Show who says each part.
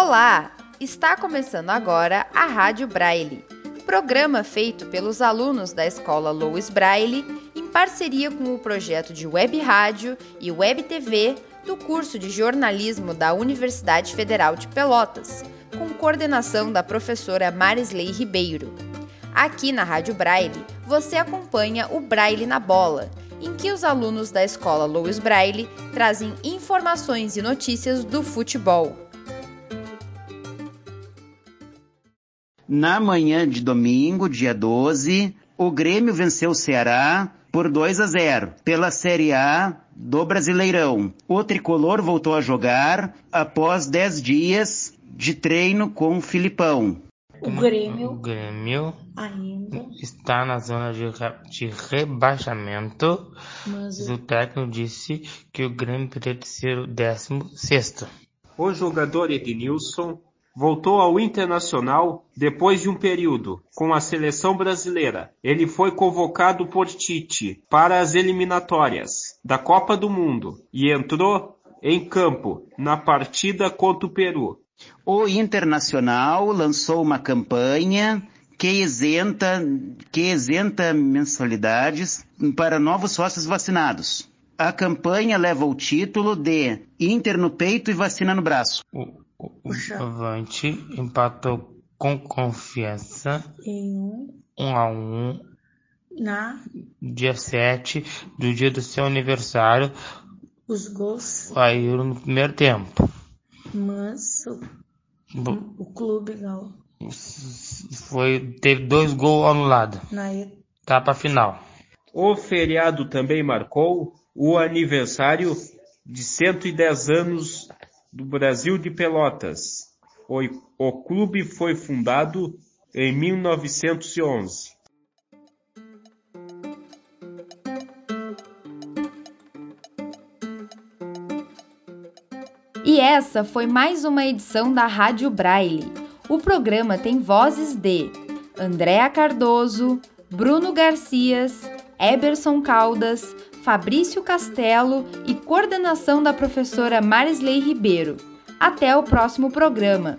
Speaker 1: Olá! Está começando agora a Rádio Braille, programa feito pelos alunos da Escola Louis Braille em parceria com o projeto de Web Rádio e Web TV do curso de jornalismo da Universidade Federal de Pelotas, com coordenação da professora Marisley Ribeiro. Aqui na Rádio Braille, você acompanha o Braille na Bola, em que os alunos da escola Louis Braille trazem informações e notícias do futebol.
Speaker 2: Na manhã de domingo, dia 12, o Grêmio venceu o Ceará por 2 a 0 pela Série A do Brasileirão. O tricolor voltou a jogar após 10 dias de treino com o Filipão.
Speaker 3: O Grêmio,
Speaker 4: O Grêmio
Speaker 3: ainda,
Speaker 4: está na zona de, re- de rebaixamento.
Speaker 3: mas
Speaker 4: O técnico disse que o Grêmio pretende ser o 16
Speaker 5: O jogador Ednilson voltou ao Internacional depois de um período com a seleção brasileira. Ele foi convocado por Tite para as eliminatórias da Copa do Mundo e entrou em campo na partida contra o Peru.
Speaker 2: O Internacional lançou uma campanha que isenta, que isenta mensalidades para novos sócios vacinados. A campanha leva o título de Inter no peito e vacina no braço.
Speaker 4: O. Avante empatou com confiança
Speaker 3: em um
Speaker 4: 1 a 1
Speaker 3: na
Speaker 4: dia 7 do dia do seu aniversário.
Speaker 3: os gols,
Speaker 4: Saíram no primeiro tempo.
Speaker 3: mas o,
Speaker 4: Bo-
Speaker 3: o clube gal
Speaker 4: Foi, teve dois gols anulados.
Speaker 3: na
Speaker 4: Etapa final.
Speaker 5: O feriado também marcou o aniversário de 110 anos do Brasil de Pelotas. O, o clube foi fundado em 1911.
Speaker 1: E essa foi mais uma edição da Rádio Braille. O programa tem vozes de Andréa Cardoso, Bruno Garcias, Eberson Caldas, Fabrício Castelo e coordenação da professora Marisley Ribeiro. Até o próximo programa!